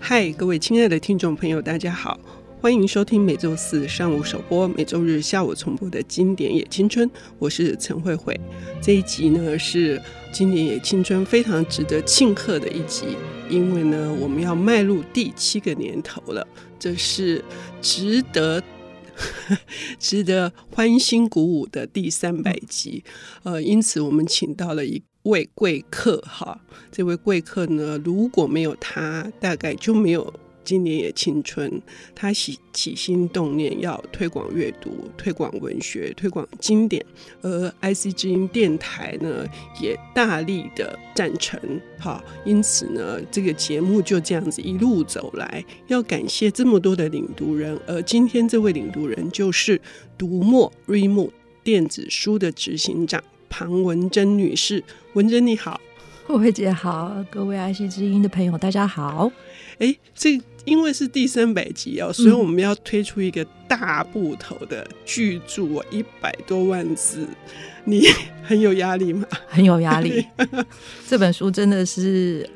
嗨，各位亲爱的听众朋友，大家好，欢迎收听每周四上午首播、每周日下午重播的经典也青春，我是陈慧慧。这一集呢是经典也青春非常值得庆贺的一集，因为呢我们要迈入第七个年头了，这是值得。值得欢欣鼓舞的第三百集，呃，因此我们请到了一位贵客哈，这位贵客呢，如果没有他，大概就没有。今年也青春，他起起心动念要推广阅读、推广文学、推广经典，而 IC 之音电台呢也大力的赞成。哈，因此呢，这个节目就这样子一路走来，要感谢这么多的领读人，而今天这位领读人就是读墨 Remo 电子书的执行长庞文珍女士。文珍你好，慧慧姐好，各位爱惜知音的朋友大家好。哎，这因为是第三百集哦，所以我们要推出一个大部头的巨著，一百多万字，你很有压力吗？很有压力。这本书真的是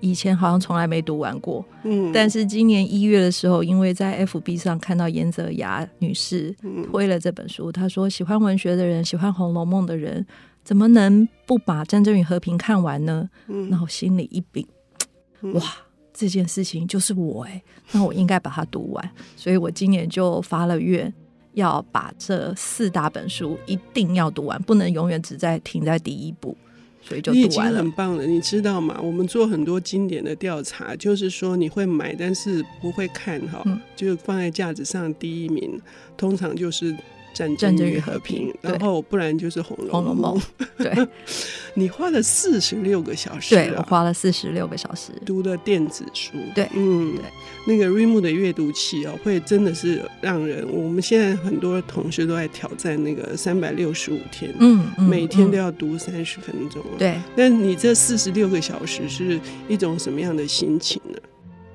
以前好像从来没读完过，嗯，但是今年一月的时候，因为在 FB 上看到严泽雅女士推了这本书，她说喜欢文学的人，喜欢《红楼梦》的人，怎么能不把《战争与和平》看完呢？嗯，然后心里一禀，哇！这件事情就是我哎，那我应该把它读完，所以我今年就发了愿，要把这四大本书一定要读完，不能永远只在停在第一部，所以就读完了。你已经很棒了，你知道吗？我们做很多经典的调查，就是说你会买，但是不会看哈，嗯、就放在架子上第一名，通常就是。战争与和平，然后不然就是《红楼梦》。对，你花了四十六个小时，对，我花了四十六个小时读的电子书，对，嗯，对，那个 Readmoo 的阅读器哦，会真的是让人，我们现在很多同事都在挑战那个三百六十五天，嗯，每天都要读三十分钟，对。那你这四十六个小时是一种什么样的心情呢？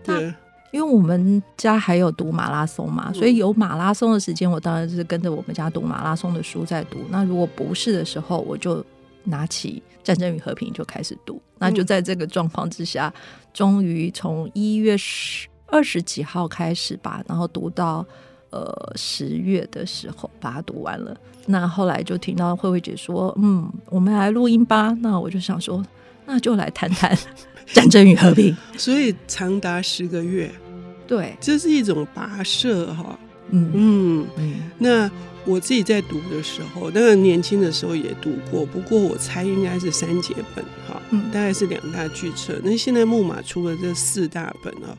对。因为我们家还有读马拉松嘛，所以有马拉松的时间，我当然是跟着我们家读马拉松的书在读。那如果不是的时候，我就拿起《战争与和平》就开始读。那就在这个状况之下，终于从一月十二十几号开始吧，然后读到呃十月的时候把它读完了。那后来就听到慧慧姐说：“嗯，我们来录音吧。”那我就想说，那就来谈谈。《战争与和平》，所以长达十个月，对，这是一种跋涉哈。嗯嗯嗯。那我自己在读的时候，当然年轻的时候也读过，不过我猜应该是三节本哈，嗯，大概是两大巨册。那现在木马出了这四大本啊，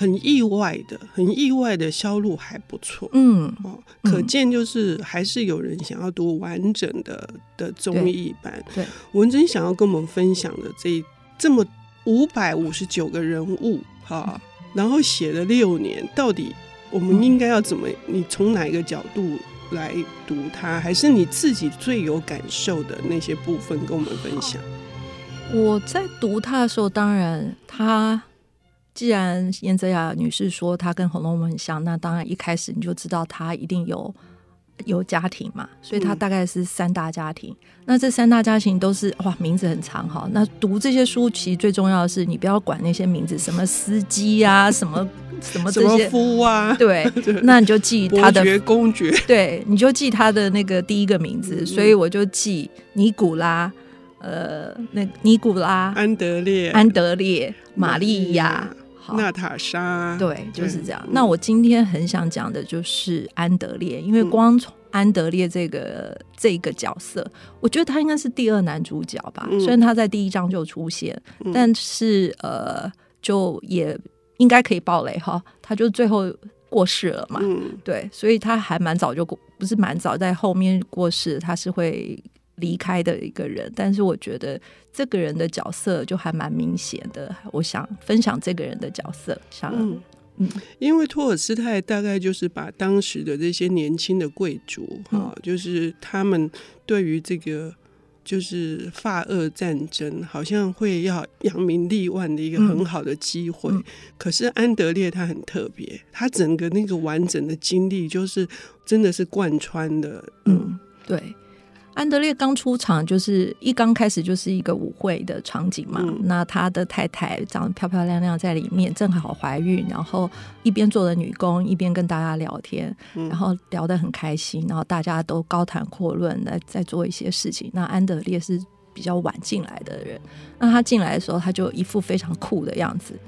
很意外的，很意外的销路还不错。嗯哦，可见就是还是有人想要读完整的的综艺版。对，文珍想要跟我们分享的这这么。五百五十九个人物，哈，然后写了六年，到底我们应该要怎么？你从哪一个角度来读它？还是你自己最有感受的那些部分跟我们分享？我在读它的时候，当然，他既然燕泽雅女士说她跟《红楼梦》很像，那当然一开始你就知道她一定有。有家庭嘛，所以她大概是三大家庭。嗯、那这三大家庭都是哇，名字很长哈。那读这些书，其实最重要的是，你不要管那些名字，什么司机啊，什么什么这些夫啊，对，那你就记他的公爵，对，你就记他的那个第一个名字。嗯、所以我就记尼古拉，呃，那尼古拉、安德烈、安德烈、玛利亚。娜塔莎，对，就是这样。嗯、那我今天很想讲的就是安德烈，因为光从安德烈这个、嗯、这个角色，我觉得他应该是第二男主角吧。嗯、虽然他在第一章就出现，嗯、但是呃，就也应该可以爆雷哈，他就最后过世了嘛。嗯、对，所以他还蛮早就过，不是蛮早，在后面过世，他是会。离开的一个人，但是我觉得这个人的角色就还蛮明显的。我想分享这个人的角色，想嗯，嗯因为托尔斯泰大概就是把当时的这些年轻的贵族哈，嗯、就是他们对于这个就是法俄战争，好像会要扬名立万的一个很好的机会。嗯、可是安德烈他很特别，他整个那个完整的经历就是真的是贯穿的。嗯，对。安德烈刚出场就是一刚开始就是一个舞会的场景嘛，嗯、那他的太太长得漂漂亮亮在里面，正好怀孕，然后一边做着女工，一边跟大家聊天，嗯、然后聊得很开心，然后大家都高谈阔论的在做一些事情。那安德烈是比较晚进来的人，那他进来的时候，他就一副非常酷的样子。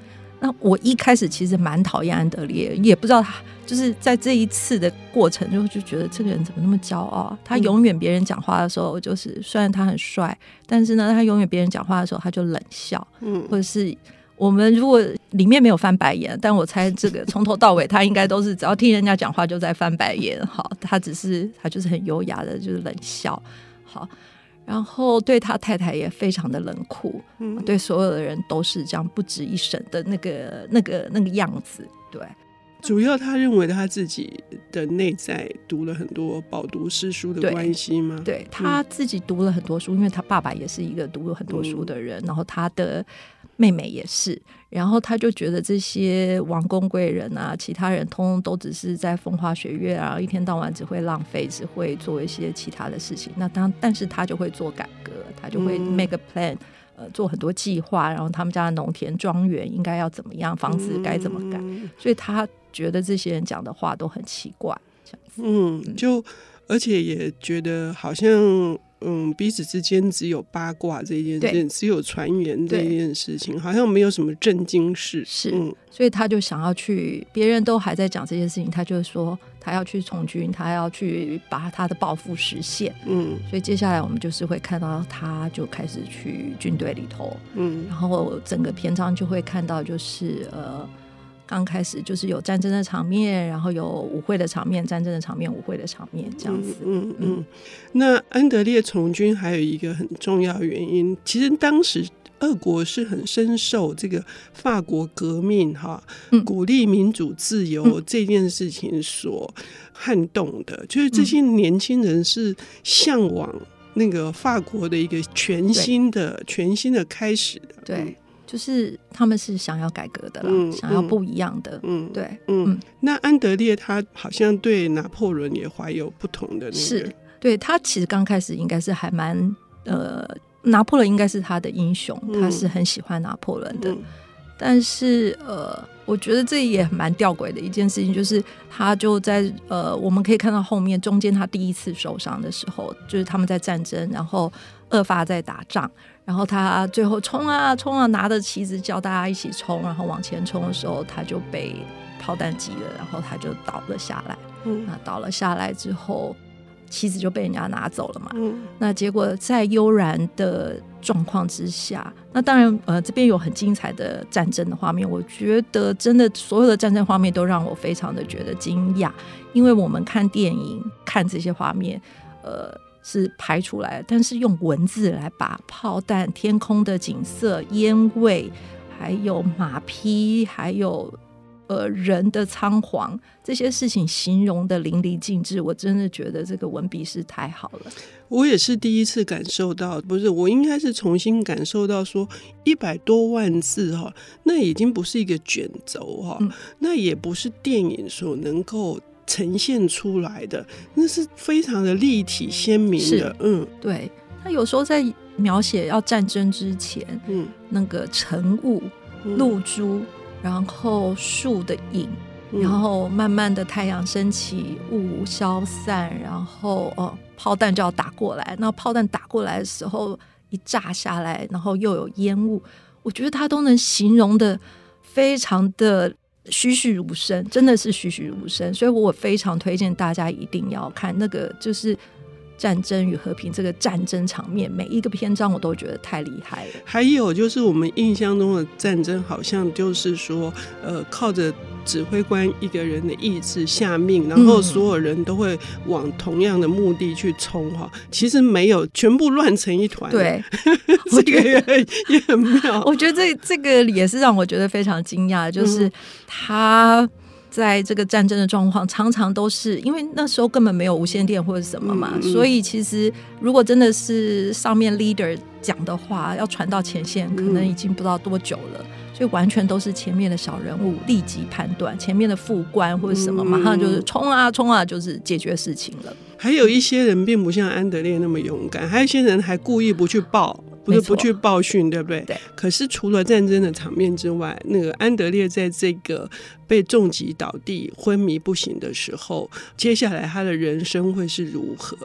那我一开始其实蛮讨厌安德烈，也不知道他就是在这一次的过程就就觉得这个人怎么那么骄傲？他永远别人讲话的时候，就是虽然他很帅，但是呢，他永远别人讲话的时候他就冷笑，嗯，或者是我们如果里面没有翻白眼，但我猜这个从头到尾他应该都是只要听人家讲话就在翻白眼。好，他只是他就是很优雅的，就是冷笑。好。然后对他太太也非常的冷酷，嗯，对所有的人都是这样不值一审的那个、那个、那个样子。对，主要他认为他自己的内在读了很多饱读诗书的关系吗？对，对他自己读了很多书，因为他爸爸也是一个读了很多书的人，嗯、然后他的。妹妹也是，然后他就觉得这些王公贵人啊，其他人通通都只是在风花雪月啊，一天到晚只会浪费，只会做一些其他的事情。那当但是他就会做改革，他就会 make a plan，、嗯、呃，做很多计划。然后他们家的农田庄园应该要怎么样，房子该怎么改。嗯、所以他觉得这些人讲的话都很奇怪。嗯，就而且也觉得好像。嗯，彼此之间只有八卦这件事，对只有传言这件事情，好像没有什么正经事。是，嗯、所以他就想要去，别人都还在讲这件事情，他就说他要去从军，他要去把他的抱负实现。嗯，所以接下来我们就是会看到他就开始去军队里头，嗯，然后整个篇章就会看到就是呃。刚开始就是有战争的场面，然后有舞会的场面，战争的场面，舞会的场面，这样子。嗯嗯，嗯。那安德烈从军还有一个很重要的原因，其实当时俄国是很深受这个法国革命哈，鼓励民主自由这件事情所撼动的，嗯、就是这些年轻人是向往那个法国的一个全新的、全新的开始的。对。就是他们是想要改革的啦，嗯、想要不一样的，嗯，对，嗯。嗯，那安德烈他好像对拿破仑也怀有不同的那个，是对他其实刚开始应该是还蛮呃，拿破仑应该是他的英雄，他是很喜欢拿破仑的。嗯、但是呃，我觉得这也蛮吊诡的一件事情，就是他就在呃，我们可以看到后面中间他第一次受伤的时候，就是他们在战争，然后俄法在打仗。然后他最后冲啊冲啊，拿着旗子叫大家一起冲，然后往前冲的时候，他就被炮弹击了，然后他就倒了下来。嗯，那倒了下来之后，旗子就被人家拿走了嘛。嗯，那结果在悠然的状况之下，那当然呃这边有很精彩的战争的画面，我觉得真的所有的战争画面都让我非常的觉得惊讶，因为我们看电影看这些画面，呃。是拍出来，但是用文字来把炮弹、天空的景色、烟味，还有马匹，还有呃人的仓皇这些事情形容的淋漓尽致，我真的觉得这个文笔是太好了。我也是第一次感受到，不是我应该是重新感受到说一百多万字哈，那已经不是一个卷轴哈，嗯、那也不是电影所能够。呈现出来的那是非常的立体鲜明的，嗯，对。他有时候在描写要战争之前，嗯，那个晨雾、露珠，嗯、然后树的影，嗯、然后慢慢的太阳升起，雾消散，然后哦，炮弹就要打过来。那炮弹打过来的时候，一炸下来，然后又有烟雾，我觉得他都能形容的非常的。栩栩如生，真的是栩栩如生，所以我非常推荐大家一定要看那个，就是。战争与和平这个战争场面，每一个篇章我都觉得太厉害了。还有就是我们印象中的战争，好像就是说，呃，靠着指挥官一个人的意志下命，然后所有人都会往同样的目的去冲哈。嗯、其实没有，全部乱成一团。对，这个也也很妙。我觉得这这个也是让我觉得非常惊讶，就是他。在这个战争的状况，常常都是因为那时候根本没有无线电或者什么嘛，嗯、所以其实如果真的是上面 leader 讲的话，要传到前线，可能已经不知道多久了。所以完全都是前面的小人物立即判断，前面的副官或者什么，马上就是冲啊冲啊，就是解决事情了。还有一些人并不像安德烈那么勇敢，还有一些人还故意不去报。不是不去报讯，对不对？对。可是除了战争的场面之外，那个安德烈在这个被重击倒地、昏迷不醒的时候，接下来他的人生会是如何？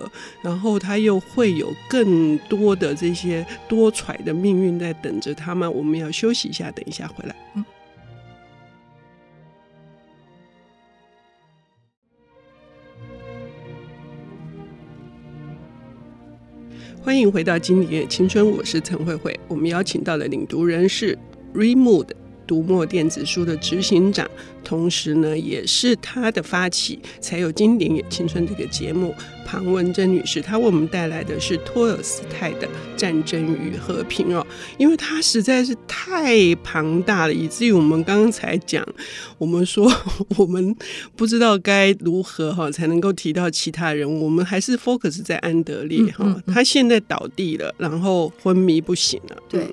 然后他又会有更多的这些多舛的命运在等着他吗？我们要休息一下，等一下回来。嗯。欢迎回到经典青春，我是陈慧慧。我们邀请到的领读人是 Remood 读墨电子书的执行长，同时呢，也是他的发起，才有《经典也青春》这个节目。庞文珍女士，她为我们带来的是托尔斯泰的《战争与和平》哦，因为它实在是太庞大了，以至于我们刚刚才讲，我们说我们不知道该如何哈才能够提到其他人，我们还是 focus 在安德烈哈，嗯嗯嗯，他现在倒地了，然后昏迷不醒了，对。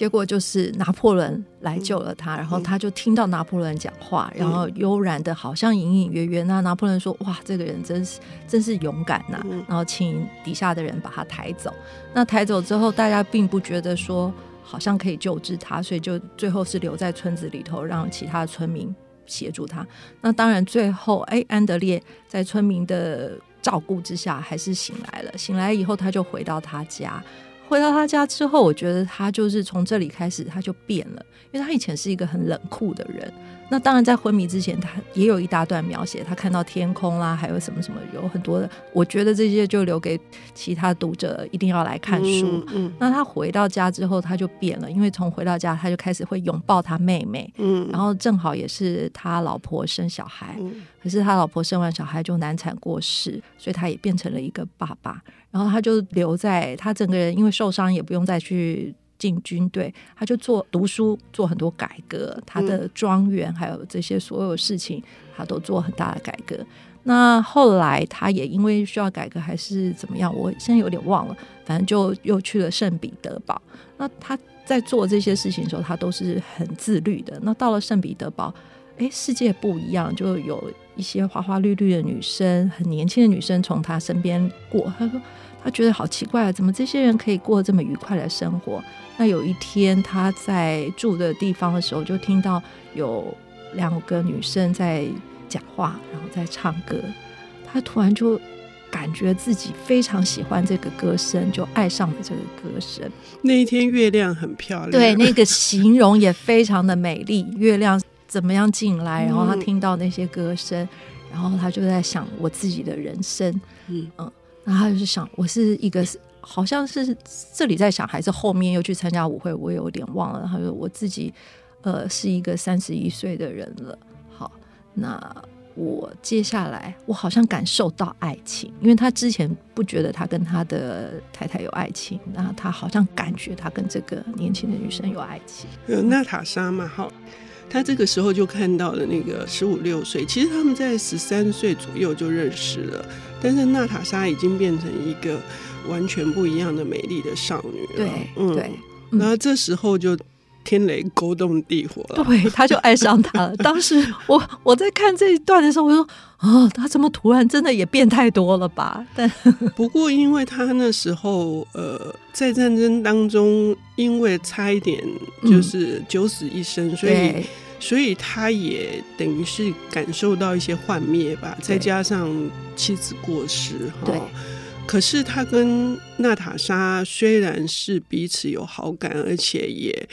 结果就是拿破仑来救了他，然后他就听到拿破仑讲话，然后悠然的，好像隐隐约约。那拿破仑说：“哇，这个人真是真是勇敢呐！”然后请底下的人把他抬走。那抬走之后，大家并不觉得说好像可以救治他，所以就最后是留在村子里头，让其他村民协助他。那当然，最后哎，安德烈在村民的照顾之下还是醒来了。醒来以后，他就回到他家。回到他家之后，我觉得他就是从这里开始，他就变了，因为他以前是一个很冷酷的人。那当然，在昏迷之前，他也有一大段描写，他看到天空啦，还有什么什么，有很多的。我觉得这些就留给其他读者一定要来看书。嗯嗯、那他回到家之后，他就变了，因为从回到家，他就开始会拥抱他妹妹。嗯，然后正好也是他老婆生小孩，嗯、可是他老婆生完小孩就难产过世，所以他也变成了一个爸爸。然后他就留在他整个人，因为受伤也不用再去。进军队，他就做读书，做很多改革，他的庄园还有这些所有事情，他都做很大的改革。那后来他也因为需要改革还是怎么样，我现在有点忘了，反正就又去了圣彼得堡。那他在做这些事情的时候，他都是很自律的。那到了圣彼得堡，哎，世界不一样，就有一些花花绿绿的女生，很年轻的女生从他身边过。他说他觉得好奇怪，怎么这些人可以过这么愉快的生活？那有一天，他在住的地方的时候，就听到有两个女生在讲话，然后在唱歌。他突然就感觉自己非常喜欢这个歌声，就爱上了这个歌声。那一天月亮很漂亮，对，那个形容也非常的美丽。月亮怎么样进来？然后他听到那些歌声，然后他就在想我自己的人生。嗯嗯，然后他就是想，我是一个。好像是这里在想，还是后面又去参加舞会，我有点忘了。他说我自己，呃，是一个三十一岁的人了。好，那我接下来，我好像感受到爱情，因为他之前不觉得他跟他的太太有爱情，那他好像感觉他跟这个年轻的女生有爱情。呃，娜塔莎嘛，好，他这个时候就看到了那个十五六岁，其实他们在十三岁左右就认识了，但是娜塔莎已经变成一个。完全不一样的美丽的少女了，对，嗯，对，然后这时候就天雷勾动地火了，对，他就爱上他了。当时我 我在看这一段的时候，我说哦，他怎么突然真的也变太多了吧？但 不过因为他那时候呃在战争当中，因为差一点就是九死一生，嗯、所以所以他也等于是感受到一些幻灭吧，再加上妻子过世，哈。对可是他跟娜塔莎虽然是彼此有好感，而且也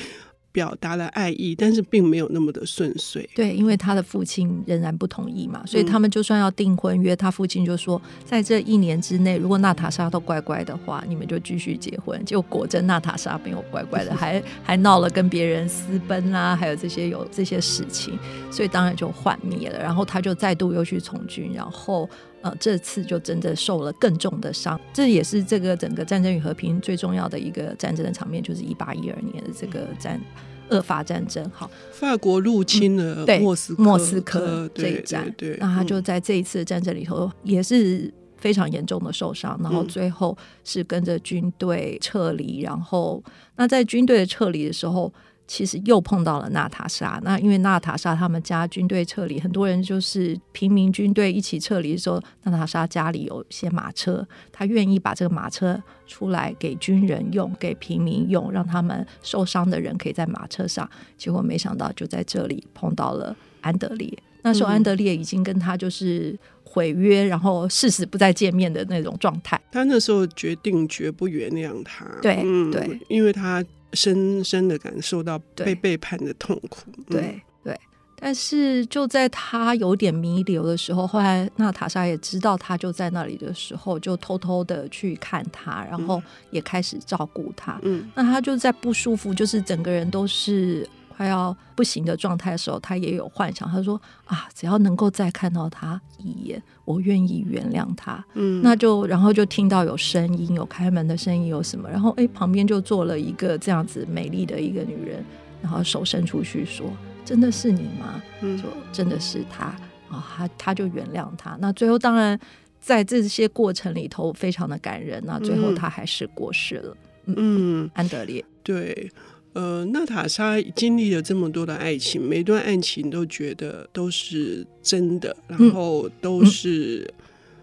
表达了爱意，但是并没有那么的顺遂。对，因为他的父亲仍然不同意嘛，所以他们就算要订婚约，他父亲就说，在这一年之内，如果娜塔莎都乖乖的话，你们就继续结婚。结果果真娜塔莎没有乖乖的，还还闹了跟别人私奔啊，还有这些有这些事情，所以当然就幻灭了。然后他就再度又去从军，然后。呃，这次就真的受了更重的伤，这也是这个整个战争与和平最重要的一个战争的场面，就是一八一二年的这个战俄法战争。好，法国入侵了莫斯科，嗯、莫斯科这一战，对，对，对，那他就在这一次的战争里头也是非常严重的受伤，然后最后是跟着军队撤离，然后那在军队的撤离的时候。其实又碰到了娜塔莎。那因为娜塔莎他们家军队撤离，很多人就是平民军队一起撤离的时候，娜塔莎家里有一些马车，他愿意把这个马车出来给军人用，给平民用，让他们受伤的人可以在马车上。结果没想到就在这里碰到了安德烈。那时候安德烈已经跟他就是毁约，然后誓死不再见面的那种状态。他那时候决定绝不原谅他。对、嗯、对，因为他。深深的感受到被背叛的痛苦。对、嗯、对，但是就在他有点弥留的时候，后来娜塔莎也知道他就在那里的时候，就偷偷的去看他，然后也开始照顾他。嗯，那他就在不舒服，就是整个人都是。快要不行的状态的时候，他也有幻想。他说：“啊，只要能够再看到他一眼，我愿意原谅他。”嗯，那就然后就听到有声音，有开门的声音，有什么？然后哎，旁边就坐了一个这样子美丽的一个女人，然后手伸出去说：“真的是你吗？”嗯，说真的是他啊，他他就原谅他。那最后当然在这些过程里头非常的感人。那最后他还是过世了。嗯，嗯，安德烈对。呃，娜塔莎经历了这么多的爱情，每段爱情都觉得都是真的，然后都是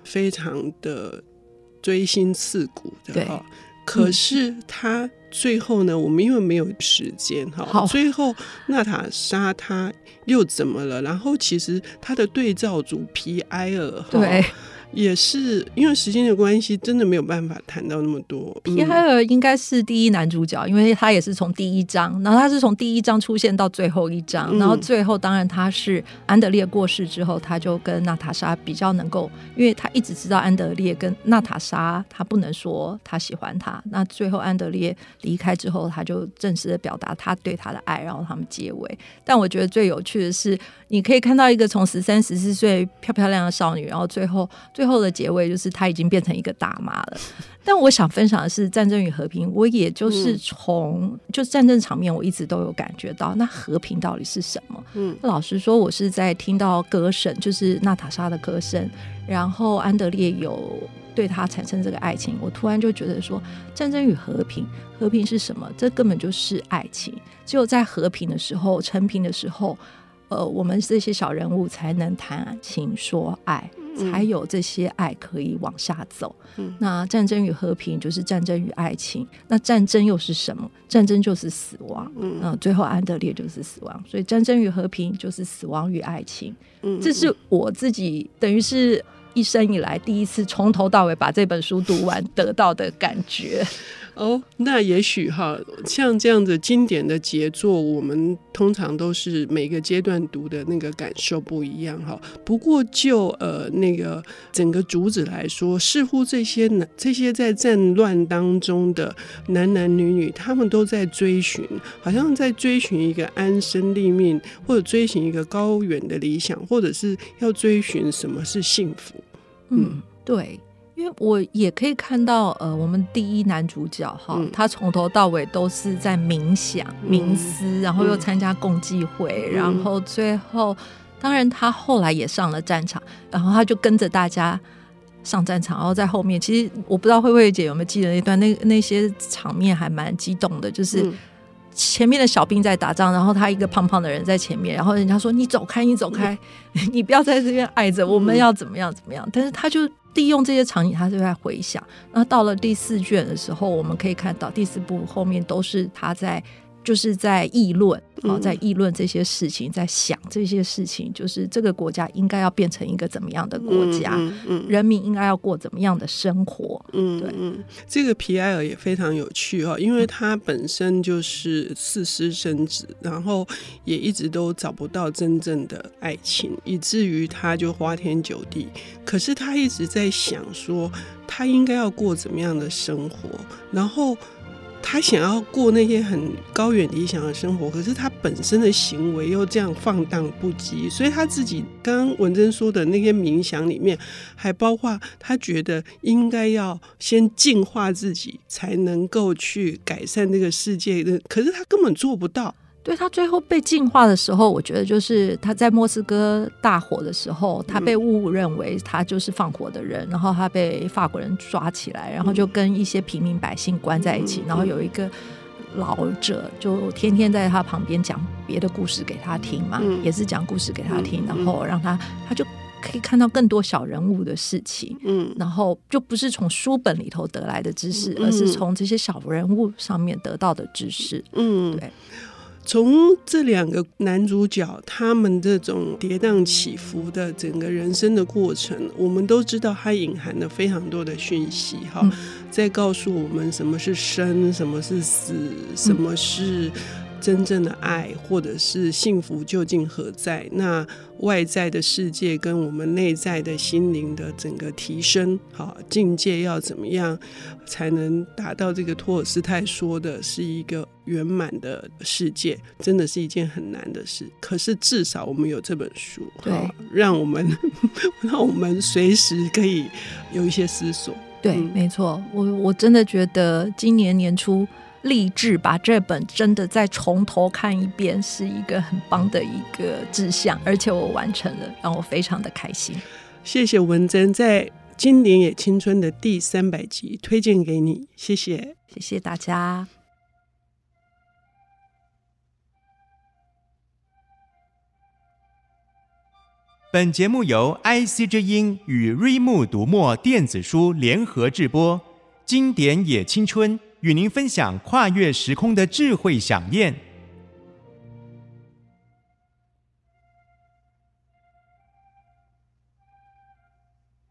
非常的锥心刺骨的哈。可是他最后呢，我们因为没有时间哈，最后娜塔莎他又怎么了？然后其实他的对照组皮埃尔对。也是因为时间的关系，真的没有办法谈到那么多。皮埃尔应该是第一男主角，因为他也是从第一章，然后他是从第一章出现到最后一章，嗯、然后最后当然他是安德烈过世之后，他就跟娜塔莎比较能够，因为他一直知道安德烈跟娜塔莎，他不能说他喜欢他。那最后安德烈离开之后，他就正式的表达他对他的爱，然后他们结尾。但我觉得最有趣的是，你可以看到一个从十三十四岁漂漂亮的少女，然后最后最最后的结尾就是他已经变成一个大妈了。但我想分享的是《战争与和平》，我也就是从就战争场面，我一直都有感觉到，那和平到底是什么？嗯，老实说，我是在听到歌声，就是娜塔莎的歌声，然后安德烈有对他产生这个爱情，我突然就觉得说，战争与和平，和平是什么？这根本就是爱情。只有在和平的时候，成平的时候，呃，我们这些小人物才能谈情说爱。才有这些爱可以往下走。嗯，那战争与和平就是战争与爱情。那战争又是什么？战争就是死亡。嗯，最后安德烈就是死亡。所以战争与和平就是死亡与爱情。嗯，这是我自己等于是一生以来第一次从头到尾把这本书读完得到的感觉。哦，那也许哈，像这样子经典的杰作，我们通常都是每个阶段读的那个感受不一样哈。不过就呃那个整个主旨来说，似乎这些男这些在战乱当中的男男女女，他们都在追寻，好像在追寻一个安身立命，或者追寻一个高远的理想，或者是要追寻什么是幸福。嗯对。因为我也可以看到，呃，我们第一男主角哈，嗯、他从头到尾都是在冥想、冥思，嗯、然后又参加共济会，嗯、然后最后，当然他后来也上了战场，然后他就跟着大家上战场，然后在后面，其实我不知道慧慧姐有没有记得那段，那那些场面还蛮激动的，就是前面的小兵在打仗，然后他一个胖胖的人在前面，然后人家说你走开，你走开，你不要在这边挨着，我们要怎么样怎么样，但是他就。利用这些场景，他就在回想。那到了第四卷的时候，我们可以看到第四部后面都是他在。就是在议论，啊，在议论这些事情，在想这些事情，就是这个国家应该要变成一个怎么样的国家，嗯嗯、人民应该要过怎么样的生活。嗯，对，这个皮埃尔也非常有趣哈，因为他本身就是四私生子，然后也一直都找不到真正的爱情，以至于他就花天酒地。可是他一直在想说，他应该要过怎么样的生活，然后。他想要过那些很高远理想的生活，可是他本身的行为又这样放荡不羁，所以他自己刚刚文珍说的那些冥想里面，还包括他觉得应该要先净化自己，才能够去改善这个世界的，可是他根本做不到。对，他最后被净化的时候，我觉得就是他在莫斯科大火的时候，他被误认为他就是放火的人，嗯、然后他被法国人抓起来，然后就跟一些平民百姓关在一起，嗯、然后有一个老者就天天在他旁边讲别的故事给他听嘛，嗯、也是讲故事给他听，嗯、然后让他他就可以看到更多小人物的事情，嗯，然后就不是从书本里头得来的知识，嗯、而是从这些小人物上面得到的知识，嗯，对。从这两个男主角他们这种跌宕起伏的整个人生的过程，我们都知道，它隐含了非常多的讯息，哈、嗯，在告诉我们什么是生，什么是死，什么是。真正的爱或者是幸福究竟何在？那外在的世界跟我们内在的心灵的整个提升，好境界要怎么样才能达到这个托尔斯泰说的是一个圆满的世界？真的是一件很难的事。可是至少我们有这本书，对，让我们 让我们随时可以有一些思索。对，嗯、没错，我我真的觉得今年年初。立志把这本真的再从头看一遍，是一个很棒的一个志向，而且我完成了，让我非常的开心。谢谢文珍，在《经典也青春》的第三百集推荐给你，谢谢，谢谢大家。本节目由 IC 之音与瑞木读墨电子书联合制播，《经典也青春》。与您分享跨越时空的智慧想念。